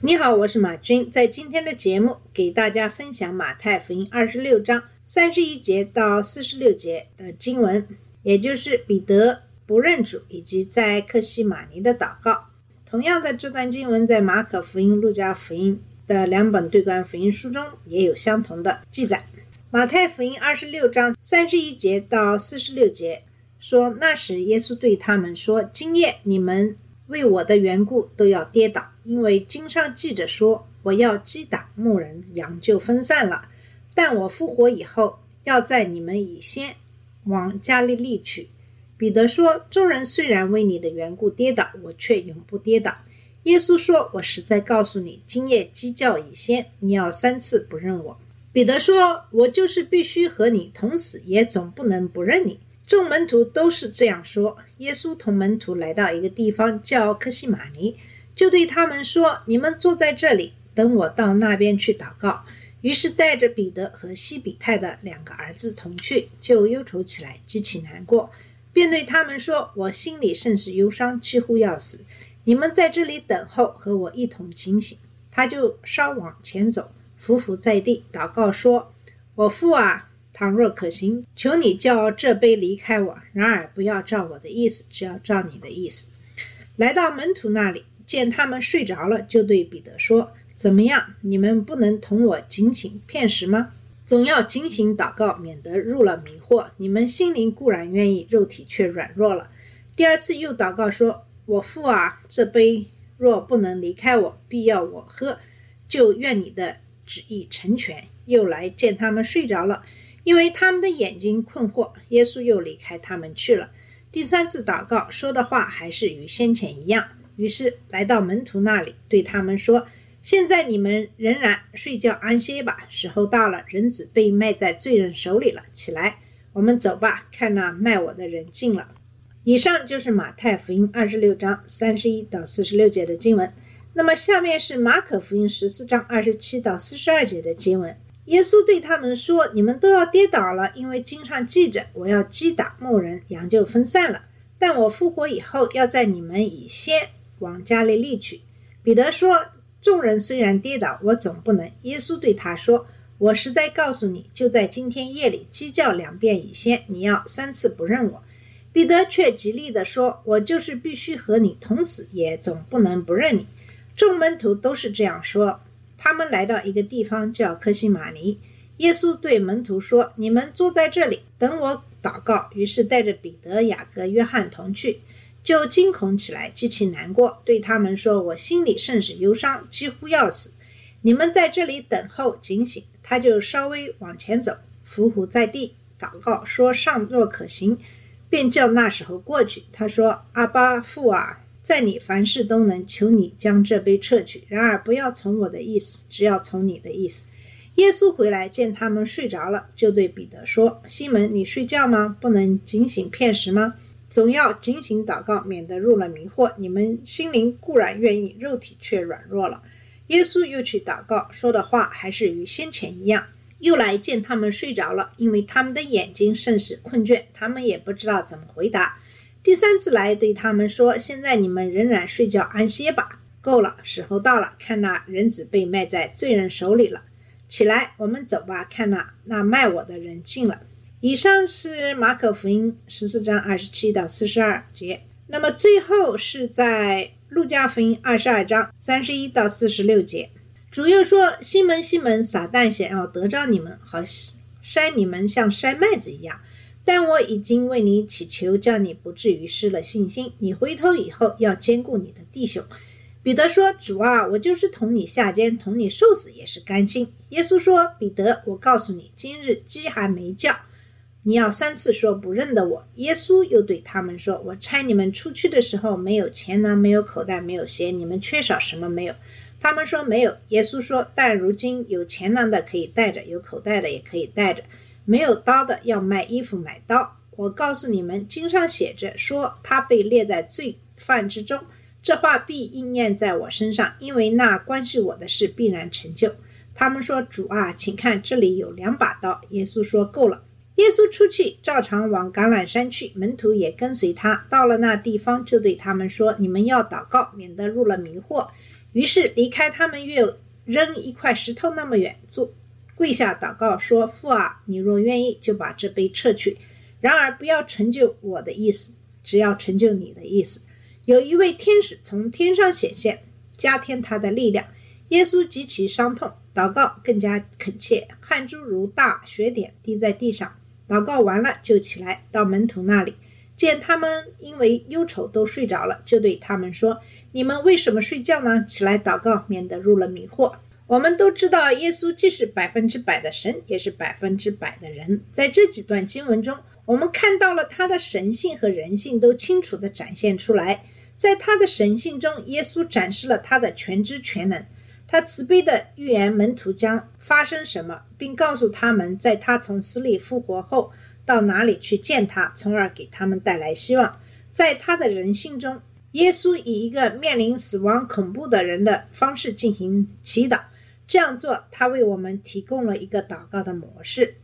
你好，我是马军，在今天的节目给大家分享马太福音二十六章三十一节到四十六节的经文，也就是彼得不认主以及在克西马尼的祷告。同样的，这段经文在马可福音、路加福音的两本对观福音书中也有相同的记载。马太福音二十六章三十一节到四十六节说：“那时耶稣对他们说：今夜你们为我的缘故都要跌倒，因为经上记着说，我要击打牧人，羊就分散了。但我复活以后，要在你们以先往加利利去。”彼得说：“众人虽然为你的缘故跌倒，我却永不跌倒。”耶稣说：“我实在告诉你，今夜鸡叫以先，你要三次不认我。”彼得说：“我就是必须和你同死，也总不能不认你。”众门徒都是这样说。耶稣同门徒来到一个地方叫克西玛尼，就对他们说：“你们坐在这里，等我到那边去祷告。”于是带着彼得和西比泰的两个儿子同去，就忧愁起来，极其难过，便对他们说：“我心里甚是忧伤，几乎要死。你们在这里等候，和我一同警醒。”他就稍往前走，伏伏在地，祷告说：“我父啊，倘若可行，求你叫这杯离开我；然而不要照我的意思，只要照你的意思。”来到门徒那里，见他们睡着了，就对彼得说：“怎么样？你们不能同我警醒片时吗？总要警醒祷告，免得入了迷惑。你们心灵固然愿意，肉体却软弱了。”第二次又祷告说：“我父啊，这杯若不能离开我，必要我喝，就愿你的旨意成全。”又来见他们睡着了，因为他们的眼睛困惑。耶稣又离开他们去了。第三次祷告说的话还是与先前一样，于是来到门徒那里，对他们说：“现在你们仍然睡觉安歇吧，时候到了，人子被卖在罪人手里了。起来，我们走吧，看那卖我的人进了。”以上就是马太福音二十六章三十一到四十六节的经文。那么下面是马可福音十四章二十七到四十二节的经文。耶稣对他们说：“你们都要跌倒了，因为经上记着，我要击打牧人，羊就分散了。但我复活以后，要在你们以先往加利利去。”彼得说：“众人虽然跌倒，我总不能。”耶稣对他说：“我实在告诉你，就在今天夜里，鸡叫两遍以先，你要三次不认我。”彼得却极力地说：“我就是必须和你同死，也总不能不认你。”众门徒都是这样说。他们来到一个地方叫科西玛尼，耶稣对门徒说：“你们坐在这里，等我祷告。”于是带着彼得、雅各、约翰同去，就惊恐起来，极其难过，对他们说：“我心里甚是忧伤，几乎要死。你们在这里等候警醒。”他就稍微往前走，伏伏在地，祷告说：“尚若可行，便叫那时候过去。”他说：“阿巴父啊。”在你凡事都能，求你将这杯撤去。然而不要从我的意思，只要从你的意思。耶稣回来见他们睡着了，就对彼得说：“西门，你睡觉吗？不能警醒片时吗？总要警醒祷告，免得入了迷惑。你们心灵固然愿意，肉体却软弱了。”耶稣又去祷告，说的话还是与先前一样。又来见他们睡着了，因为他们的眼睛甚是困倦，他们也不知道怎么回答。第三次来对他们说：“现在你们仍然睡觉安歇吧，够了，时候到了。看那人子被卖在罪人手里了，起来，我们走吧。看那那卖我的人进了。”以上是马可福音十四章二十七到四十二节。那么最后是在路加福音二十二章三十一到四十六节，主又说：“西门，西门，撒旦想要得着你们，好筛你们，像筛麦子一样。”但我已经为你祈求，叫你不至于失了信心。你回头以后要兼顾你的弟兄。彼得说：“主啊，我就是同你下监，同你受死也是甘心。”耶稣说：“彼得，我告诉你，今日鸡还没叫，你要三次说不认得我。”耶稣又对他们说：“我差你们出去的时候，没有钱囊，没有口袋，没有鞋，你们缺少什么没有？”他们说没有。耶稣说：“但如今有钱囊的可以带着，有口袋的也可以带着。”没有刀的要卖衣服买刀。我告诉你们，经上写着说，他被列在罪犯之中。这话必应验在我身上，因为那关系我的事必然成就。他们说：“主啊，请看，这里有两把刀。”耶稣说：“够了。”耶稣出去，照常往橄榄山去，门徒也跟随他。到了那地方，就对他们说：“你们要祷告，免得入了迷惑。”于是离开他们，又扔一块石头那么远，坐跪下祷告说：“父啊，你若愿意，就把这杯撤去。然而不要成就我的意思，只要成就你的意思。”有一位天使从天上显现，加添他的力量。耶稣极其伤痛，祷告更加恳切，汗珠如大雪点滴在地上。祷告完了，就起来到门徒那里，见他们因为忧愁都睡着了，就对他们说：“你们为什么睡觉呢？起来祷告，免得入了迷惑。”我们都知道，耶稣既是百分之百的神，也是百分之百的人。在这几段经文中，我们看到了他的神性和人性都清楚地展现出来。在他的神性中，耶稣展示了他的全知全能。他慈悲的预言门徒将发生什么，并告诉他们，在他从死里复活后到哪里去见他，从而给他们带来希望。在他的人性中，耶稣以一个面临死亡恐怖的人的方式进行祈祷。这样做，他为我们提供了一个祷告的模式。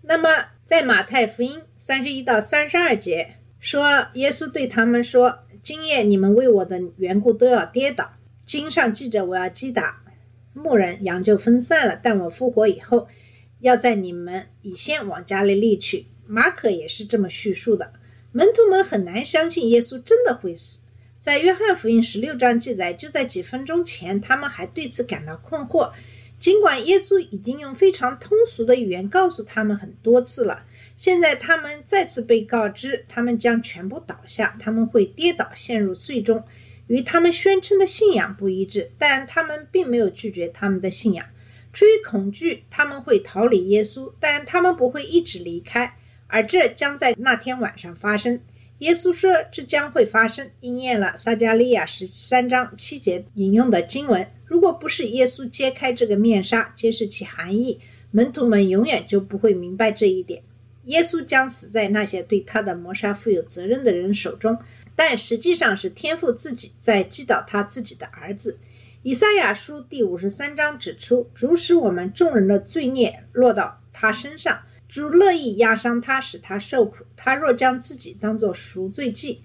那么，在马太福音三十一到三十二节说，耶稣对他们说。今夜你们为我的缘故都要跌倒。经上记着，我要击打牧人，羊就分散了。但我复活以后，要在你们以先往加利利去。马可也是这么叙述的。门徒们很难相信耶稣真的会死。在约翰福音十六章记载，就在几分钟前，他们还对此感到困惑。尽管耶稣已经用非常通俗的语言告诉他们很多次了。现在他们再次被告知，他们将全部倒下，他们会跌倒，陷入最终，与他们宣称的信仰不一致。但他们并没有拒绝他们的信仰。出于恐惧，他们会逃离耶稣，但他们不会一直离开。而这将在那天晚上发生。耶稣说这将会发生，应验了撒加利亚十三章七节引用的经文。如果不是耶稣揭开这个面纱，揭示其含义，门徒们永远就不会明白这一点。耶稣将死在那些对他的谋杀负有责任的人手中，但实际上是天父自己在击倒他自己的儿子。以赛亚书第五十三章指出，主使我们众人的罪孽落到他身上，主乐意压伤他，使他受苦。他若将自己当作赎罪祭。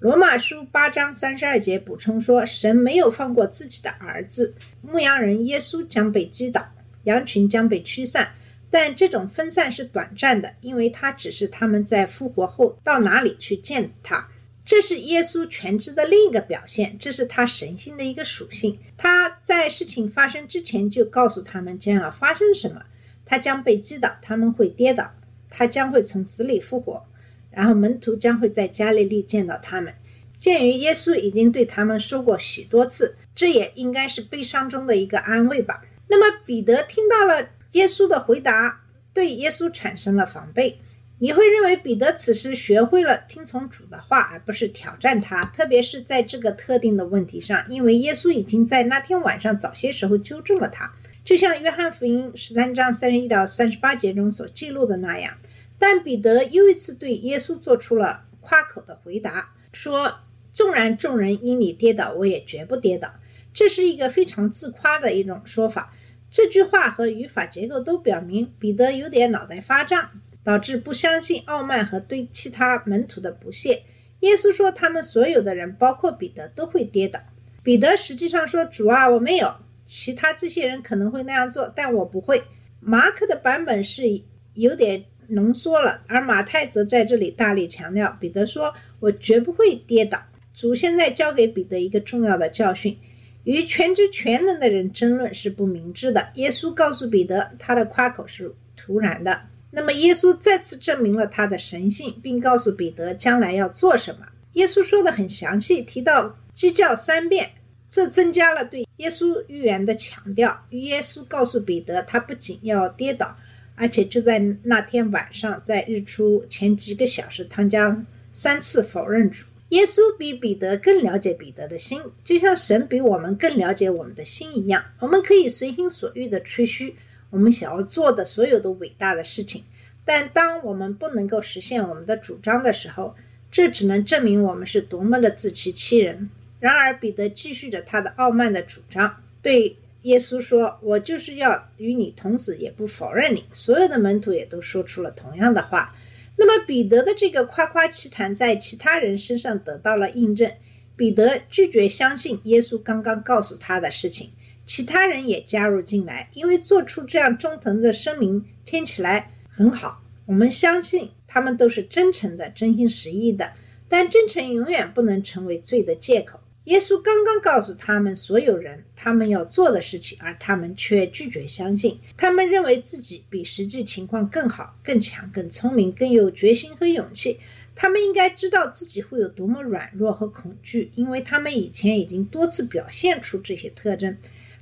罗马书八章三十二节补充说，神没有放过自己的儿子。牧羊人耶稣将被击倒，羊群将被驱散。但这种分散是短暂的，因为它只是他们在复活后到哪里去见他。这是耶稣全知的另一个表现，这是他神性的一个属性。他在事情发生之前就告诉他们将要发生什么，他将被击倒，他们会跌倒，他将会从死里复活，然后门徒将会在加利利见到他们。鉴于耶稣已经对他们说过许多次，这也应该是悲伤中的一个安慰吧。那么彼得听到了。耶稣的回答对耶稣产生了防备。你会认为彼得此时学会了听从主的话，而不是挑战他，特别是在这个特定的问题上，因为耶稣已经在那天晚上早些时候纠正了他，就像约翰福音十三章三十一到三十八节中所记录的那样。但彼得又一次对耶稣做出了夸口的回答，说：“纵然众人因你跌倒，我也绝不跌倒。”这是一个非常自夸的一种说法。这句话和语法结构都表明彼得有点脑袋发胀，导致不相信、傲慢和对其他门徒的不屑。耶稣说，他们所有的人，包括彼得，都会跌倒。彼得实际上说：“主啊，我没有。其他这些人可能会那样做，但我不会。”马可的版本是有点浓缩了，而马太则在这里大力强调，彼得说：“我绝不会跌倒。”主现在教给彼得一个重要的教训。与全知全能的人争论是不明智的。耶稣告诉彼得，他的夸口是突然的。那么，耶稣再次证明了他的神性，并告诉彼得将来要做什么。耶稣说的很详细，提到鸡叫三遍，这增加了对耶稣预言的强调。耶稣告诉彼得，他不仅要跌倒，而且就在那天晚上，在日出前几个小时，他将三次否认主。耶稣比彼得更了解彼得的心，就像神比我们更了解我们的心一样。我们可以随心所欲地吹嘘我们想要做的所有的伟大的事情，但当我们不能够实现我们的主张的时候，这只能证明我们是多么的自欺欺人。然而，彼得继续着他的傲慢的主张，对耶稣说：“我就是要与你同死，也不否认你。”所有的门徒也都说出了同样的话。那么，彼得的这个夸夸其谈在其他人身上得到了印证。彼得拒绝相信耶稣刚刚告诉他的事情，其他人也加入进来，因为做出这样忠诚的声明听起来很好。我们相信他们都是真诚的、真心实意的，但真诚永远不能成为罪的借口。耶稣刚刚告诉他们所有人他们要做的事情，而他们却拒绝相信。他们认为自己比实际情况更好、更强、更聪明、更有决心和勇气。他们应该知道自己会有多么软弱和恐惧，因为他们以前已经多次表现出这些特征。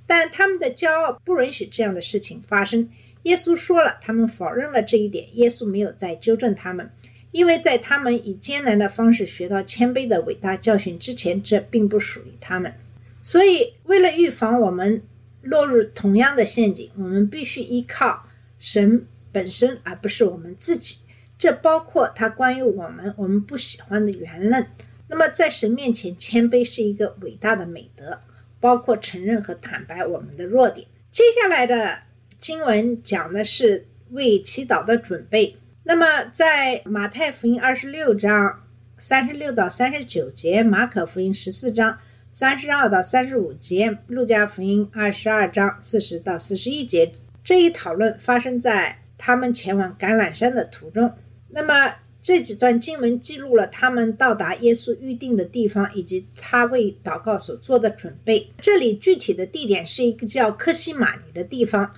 但他们的骄傲不允许这样的事情发生。耶稣说了，他们否认了这一点。耶稣没有再纠正他们。因为在他们以艰难的方式学到谦卑的伟大教训之前，这并不属于他们。所以，为了预防我们落入同样的陷阱，我们必须依靠神本身，而不是我们自己。这包括他关于我们我们不喜欢的言论。那么，在神面前谦卑是一个伟大的美德，包括承认和坦白我们的弱点。接下来的经文讲的是为祈祷的准备。那么，在马太福音二十六章三十六到三十九节，马可福音十四章三十二到三十五节，路加福音二十二章四十到四十一节，这一讨论发生在他们前往橄榄山的途中。那么，这几段经文记录了他们到达耶稣预定的地方，以及他为祷告所做的准备。这里具体的地点是一个叫科西玛尼的地方。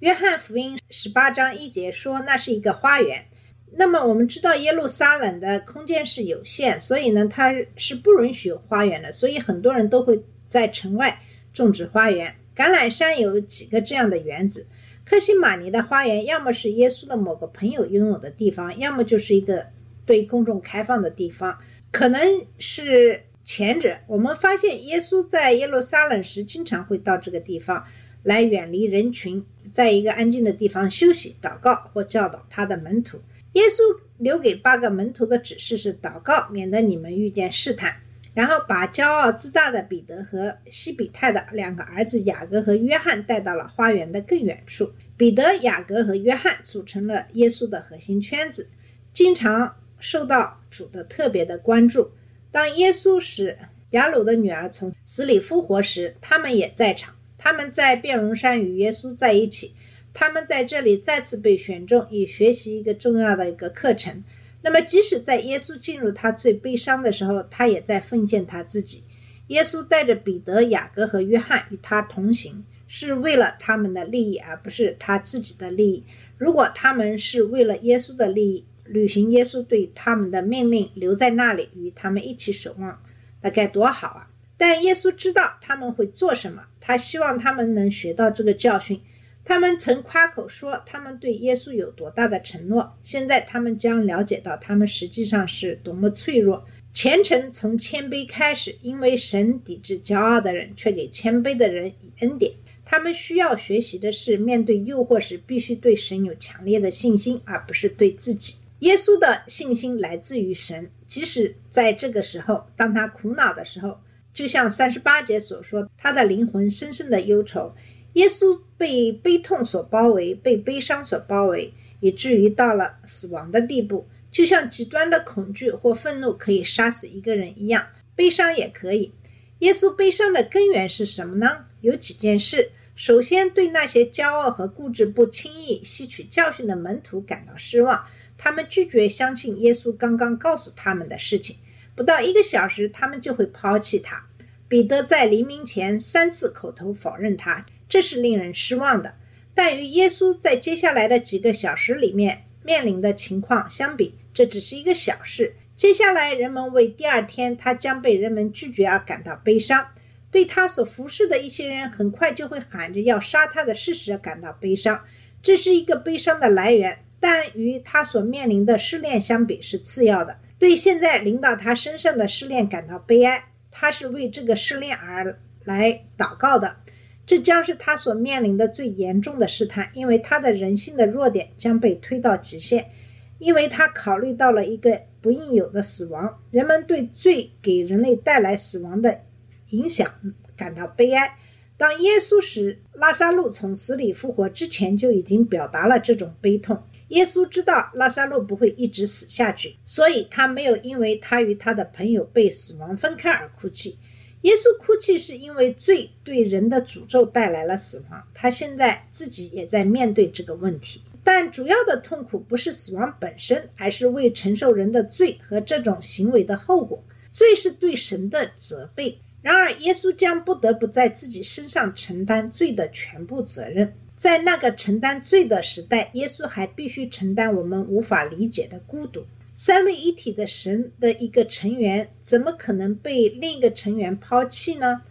约翰福音十八章一节说，那是一个花园。那么我们知道耶路撒冷的空间是有限，所以呢，它是不允许有花园的。所以很多人都会在城外种植花园。橄榄山有几个这样的园子。科西玛尼的花园，要么是耶稣的某个朋友拥有的地方，要么就是一个对公众开放的地方，可能是前者。我们发现耶稣在耶路撒冷时，经常会到这个地方。来远离人群，在一个安静的地方休息、祷告或教导他的门徒。耶稣留给八个门徒的指示是祷告，免得你们遇见试探。然后把骄傲自大的彼得和西比泰的两个儿子雅各和约翰带到了花园的更远处。彼得、雅各和约翰组成了耶稣的核心圈子，经常受到主的特别的关注。当耶稣使雅鲁的女儿从死里复活时，他们也在场。他们在变容山与耶稣在一起，他们在这里再次被选中，以学习一个重要的一个课程。那么，即使在耶稣进入他最悲伤的时候，他也在奉献他自己。耶稣带着彼得、雅各和约翰与他同行，是为了他们的利益，而不是他自己的利益。如果他们是为了耶稣的利益，履行耶稣对他们的命令，留在那里与他们一起守望，那该多好啊！但耶稣知道他们会做什么，他希望他们能学到这个教训。他们曾夸口说他们对耶稣有多大的承诺，现在他们将了解到他们实际上是多么脆弱。虔诚从谦卑开始，因为神抵制骄傲的人，却给谦卑的人以恩典。他们需要学习的是，面对诱惑时必须对神有强烈的信心，而不是对自己。耶稣的信心来自于神，即使在这个时候，当他苦恼的时候。就像三十八节所说，他的灵魂深深的忧愁。耶稣被悲痛所包围，被悲伤所包围，以至于到了死亡的地步。就像极端的恐惧或愤怒可以杀死一个人一样，悲伤也可以。耶稣悲伤的根源是什么呢？有几件事。首先，对那些骄傲和固执、不轻易吸取教训的门徒感到失望，他们拒绝相信耶稣刚刚告诉他们的事情。不到一个小时，他们就会抛弃他。彼得在黎明前三次口头否认他，这是令人失望的。但与耶稣在接下来的几个小时里面面临的情况相比，这只是一个小事。接下来，人们为第二天他将被人们拒绝而感到悲伤，对他所服侍的一些人很快就会喊着要杀他的事实感到悲伤。这是一个悲伤的来源，但与他所面临的试炼相比是次要的。对现在临到他身上的试炼感到悲哀，他是为这个试炼而来祷告的。这将是他所面临的最严重的试探，因为他的人性的弱点将被推到极限，因为他考虑到了一个不应有的死亡。人们对罪给人类带来死亡的影响感到悲哀。当耶稣使拉萨路从死里复活之前，就已经表达了这种悲痛。耶稣知道拉萨路不会一直死下去，所以他没有因为他与他的朋友被死亡分开而哭泣。耶稣哭泣是因为罪对人的诅咒带来了死亡，他现在自己也在面对这个问题。但主要的痛苦不是死亡本身，而是为承受人的罪和这种行为的后果。罪是对神的责备，然而耶稣将不得不在自己身上承担罪的全部责任。在那个承担罪的时代，耶稣还必须承担我们无法理解的孤独。三位一体的神的一个成员，怎么可能被另一个成员抛弃呢？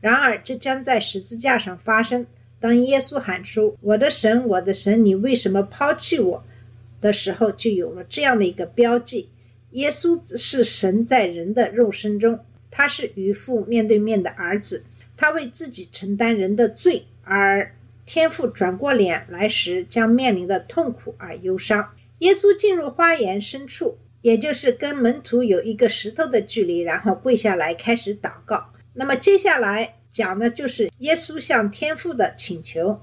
然而，这将在十字架上发生。当耶稣喊出“我的神，我的神，你为什么抛弃我”的时候，就有了这样的一个标记：耶稣是神在人的肉身中，他是与父面对面的儿子，他为自己承担人的罪，而天父转过脸来时将面临的痛苦而忧伤。耶稣进入花园深处，也就是跟门徒有一个石头的距离，然后跪下来开始祷告。那么接下来讲的就是耶稣向天父的请求。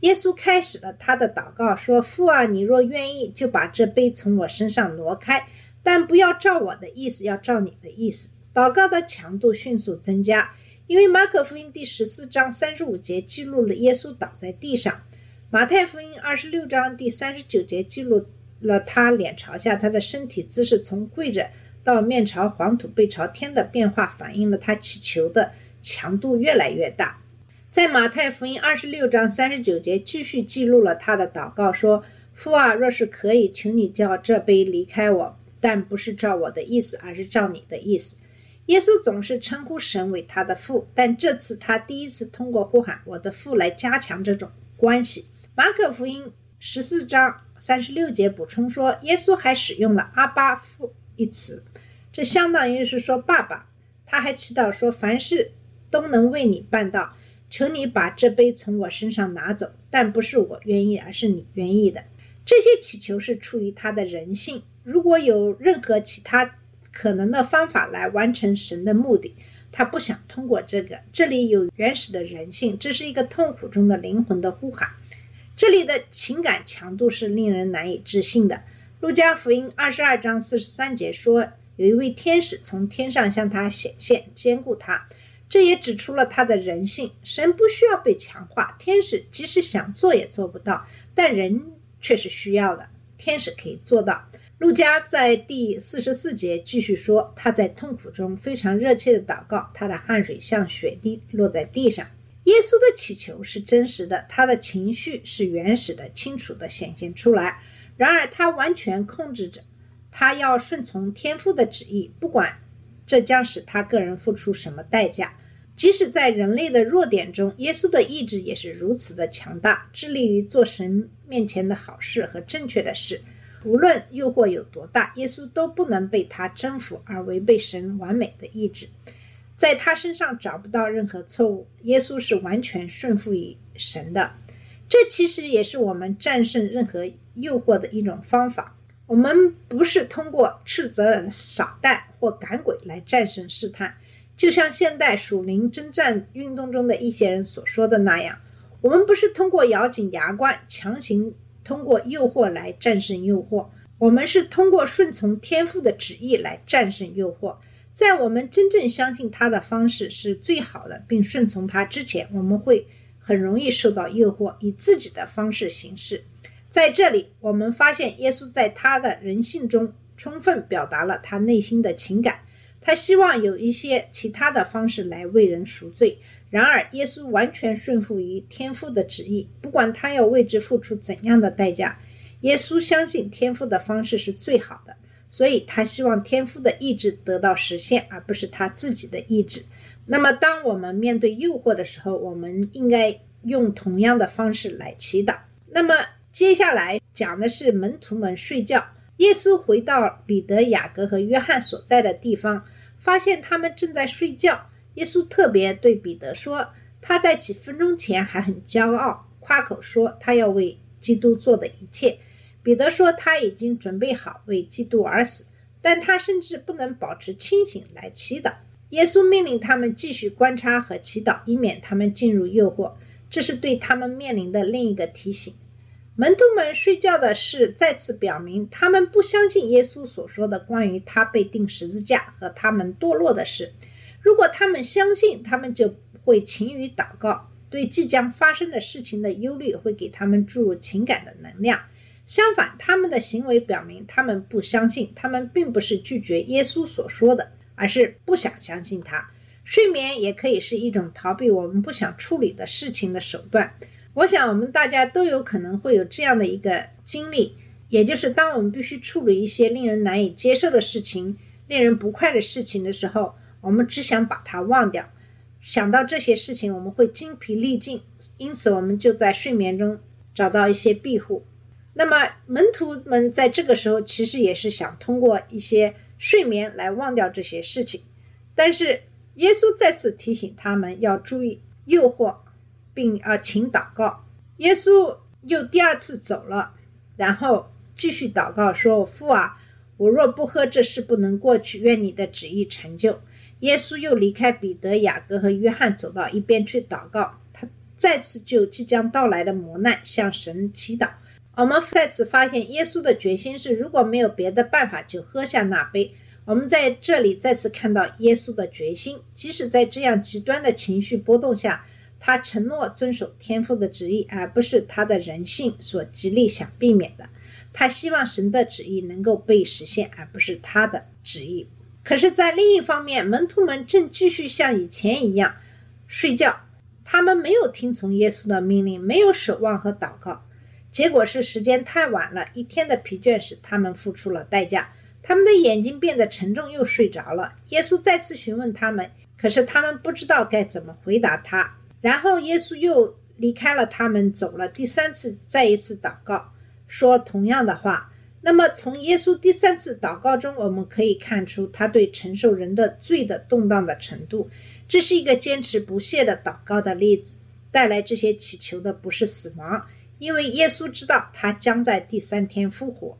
耶稣开始了他的祷告，说：“父啊，你若愿意，就把这杯从我身上挪开，但不要照我的意思，要照你的意思。”祷告的强度迅速增加，因为马可福音第十四章三十五节记录了耶稣倒在地上，马太福音二十六章第三十九节记录。了他脸朝下，他的身体姿势从跪着到面朝黄土背朝天的变化，反映了他祈求的强度越来越大。在马太福音二十六章三十九节，继续记录了他的祷告，说：“父啊，若是可以，请你叫这杯离开我，但不是照我的意思，而是照你的意思。”耶稣总是称呼神为他的父，但这次他第一次通过呼喊“我的父”来加强这种关系。马可福音十四章。三十六节补充说，耶稣还使用了“阿巴父”一词，这相当于是说“爸爸”。他还祈祷说：“凡事都能为你办到，求你把这杯从我身上拿走，但不是我愿意，而是你愿意的。”这些祈求是出于他的人性。如果有任何其他可能的方法来完成神的目的，他不想通过这个。这里有原始的人性，这是一个痛苦中的灵魂的呼喊。这里的情感强度是令人难以置信的。路加福音二十二章四十三节说，有一位天使从天上向他显现，兼顾他。这也指出了他的人性。神不需要被强化，天使即使想做也做不到，但人却是需要的。天使可以做到。路加在第四十四节继续说，他在痛苦中非常热切的祷告，他的汗水像雪滴落在地上。耶稣的祈求是真实的，他的情绪是原始的、清楚的显现出来。然而，他完全控制着，他要顺从天父的旨意，不管这将使他个人付出什么代价。即使在人类的弱点中，耶稣的意志也是如此的强大，致力于做神面前的好事和正确的事。无论诱惑有多大，耶稣都不能被他征服而违背神完美的意志。在他身上找不到任何错误，耶稣是完全顺服于神的。这其实也是我们战胜任何诱惑的一种方法。我们不是通过斥责撒旦或赶鬼来战胜试探，就像现代属灵征战运动中的一些人所说的那样，我们不是通过咬紧牙关强行通过诱惑来战胜诱惑，我们是通过顺从天父的旨意来战胜诱惑。在我们真正相信他的方式是最好的，并顺从他之前，我们会很容易受到诱惑，以自己的方式行事。在这里，我们发现耶稣在他的人性中充分表达了他内心的情感。他希望有一些其他的方式来为人赎罪。然而，耶稣完全顺服于天父的旨意，不管他要为之付出怎样的代价。耶稣相信天父的方式是最好的。所以他希望天父的意志得到实现，而不是他自己的意志。那么，当我们面对诱惑的时候，我们应该用同样的方式来祈祷。那么，接下来讲的是门徒们睡觉。耶稣回到彼得、雅各和约翰所在的地方，发现他们正在睡觉。耶稣特别对彼得说：“他在几分钟前还很骄傲，夸口说他要为基督做的一切。彼得说他已经准备好为基督而死，但他甚至不能保持清醒来祈祷。耶稣命令他们继续观察和祈祷，以免他们进入诱惑。这是对他们面临的另一个提醒。门徒们睡觉的事再次表明，他们不相信耶稣所说的关于他被钉十字架和他们堕落的事。如果他们相信，他们就会勤于祷告。对即将发生的事情的忧虑会给他们注入情感的能量。相反，他们的行为表明他们不相信。他们并不是拒绝耶稣所说的，而是不想相信他。睡眠也可以是一种逃避我们不想处理的事情的手段。我想，我们大家都有可能会有这样的一个经历，也就是当我们必须处理一些令人难以接受的事情、令人不快的事情的时候，我们只想把它忘掉。想到这些事情，我们会精疲力尽，因此我们就在睡眠中找到一些庇护。那么，门徒们在这个时候其实也是想通过一些睡眠来忘掉这些事情，但是耶稣再次提醒他们要注意诱惑。并啊，请祷告。耶稣又第二次走了，然后继续祷告说：“父啊，我若不喝这事不能过去，愿你的旨意成就。”耶稣又离开彼得、雅各和约翰，走到一边去祷告。他再次就即将到来的磨难向神祈祷。我们再次发现，耶稣的决心是：如果没有别的办法，就喝下那杯。我们在这里再次看到耶稣的决心，即使在这样极端的情绪波动下。他承诺遵守天父的旨意，而不是他的人性所极力想避免的。他希望神的旨意能够被实现，而不是他的旨意。可是，在另一方面，门徒们正继续像以前一样睡觉。他们没有听从耶稣的命令，没有守望和祷告。结果是时间太晚了，一天的疲倦使他们付出了代价。他们的眼睛变得沉重，又睡着了。耶稣再次询问他们，可是他们不知道该怎么回答他。然后耶稣又离开了他们，走了。第三次，再一次祷告，说同样的话。那么，从耶稣第三次祷告中，我们可以看出他对承受人的罪的动荡的程度。这是一个坚持不懈的祷告的例子。带来这些祈求的不是死亡，因为耶稣知道他将在第三天复活。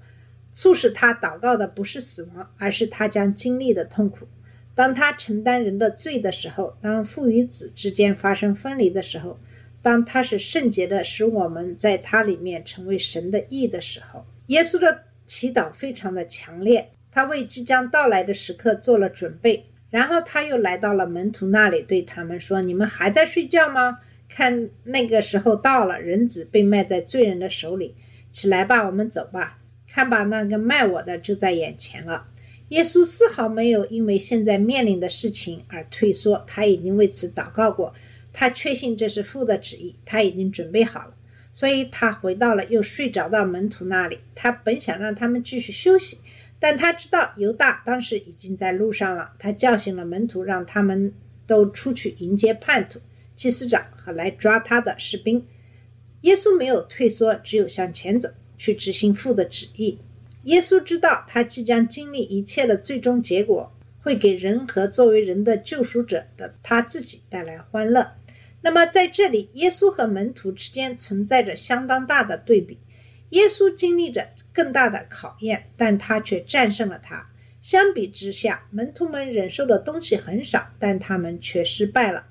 促使他祷告的不是死亡，而是他将经历的痛苦。当他承担人的罪的时候，当父与子之间发生分离的时候，当他是圣洁的，使我们在他里面成为神的义的时候，耶稣的祈祷非常的强烈，他为即将到来的时刻做了准备。然后他又来到了门徒那里，对他们说：“你们还在睡觉吗？看那个时候到了，人子被卖在罪人的手里，起来吧，我们走吧。看吧，那个卖我的就在眼前了。”耶稣丝毫没有因为现在面临的事情而退缩，他已经为此祷告过，他确信这是父的旨意，他已经准备好了，所以他回到了又睡着到门徒那里。他本想让他们继续休息，但他知道犹大当时已经在路上了。他叫醒了门徒，让他们都出去迎接叛徒、祭司长和来抓他的士兵。耶稣没有退缩，只有向前走，去执行父的旨意。耶稣知道，他即将经历一切的最终结果会给人和作为人的救赎者的他自己带来欢乐。那么，在这里，耶稣和门徒之间存在着相当大的对比。耶稣经历着更大的考验，但他却战胜了他。相比之下，门徒们忍受的东西很少，但他们却失败了。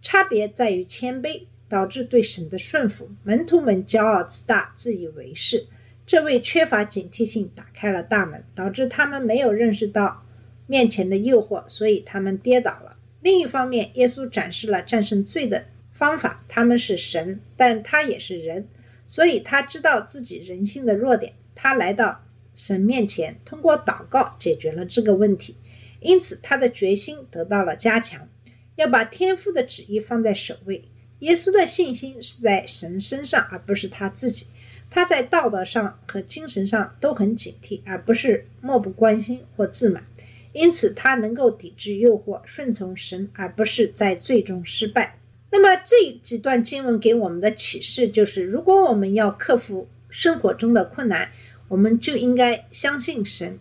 差别在于谦卑导致对神的顺服。门徒们骄傲自大，自以为是。这为缺乏警惕性打开了大门，导致他们没有认识到面前的诱惑，所以他们跌倒了。另一方面，耶稣展示了战胜罪的方法。他们是神，但他也是人，所以他知道自己人性的弱点。他来到神面前，通过祷告解决了这个问题，因此他的决心得到了加强，要把天父的旨意放在首位。耶稣的信心是在神身上，而不是他自己。他在道德上和精神上都很警惕，而不是漠不关心或自满，因此他能够抵制诱惑，顺从神，而不是在最终失败。那么这几段经文给我们的启示就是：如果我们要克服生活中的困难，我们就应该相信神，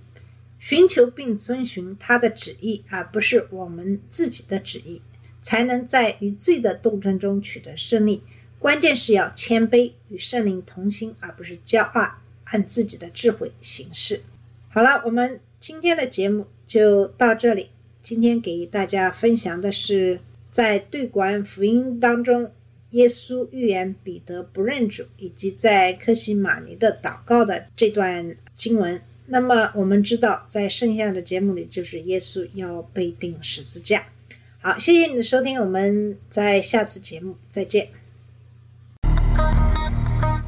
寻求并遵循他的旨意，而不是我们自己的旨意。才能在与罪的斗争中取得胜利。关键是要谦卑，与圣灵同心，而不是骄傲，按自己的智慧行事。好了，我们今天的节目就到这里。今天给大家分享的是在对管福音当中，耶稣预言彼得不认主，以及在克西马尼的祷告的这段经文。那么我们知道，在剩下的节目里，就是耶稣要被钉十字架。好，谢谢你的收听，我们在下次节目再见。